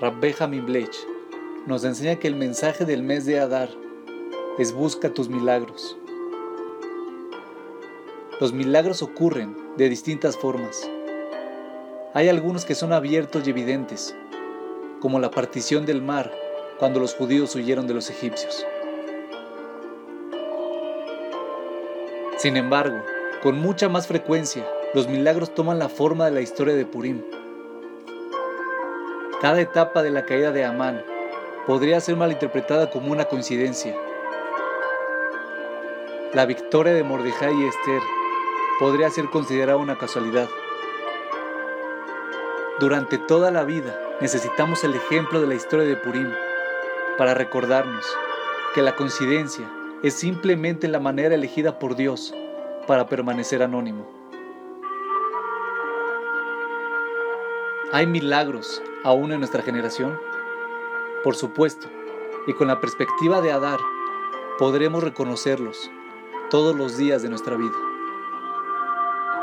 Rabbe Hamimblech, nos enseña que el mensaje del mes de Adar es busca tus milagros. Los milagros ocurren de distintas formas. Hay algunos que son abiertos y evidentes, como la partición del mar cuando los judíos huyeron de los egipcios. Sin embargo, con mucha más frecuencia, los milagros toman la forma de la historia de Purim. Cada etapa de la caída de Amán podría ser malinterpretada como una coincidencia. La victoria de Mordejai y Esther podría ser considerada una casualidad. Durante toda la vida necesitamos el ejemplo de la historia de Purim para recordarnos que la coincidencia es simplemente la manera elegida por Dios para permanecer anónimo. ¿Hay milagros aún en nuestra generación? Por supuesto, y con la perspectiva de Adar, podremos reconocerlos todos los días de nuestra vida.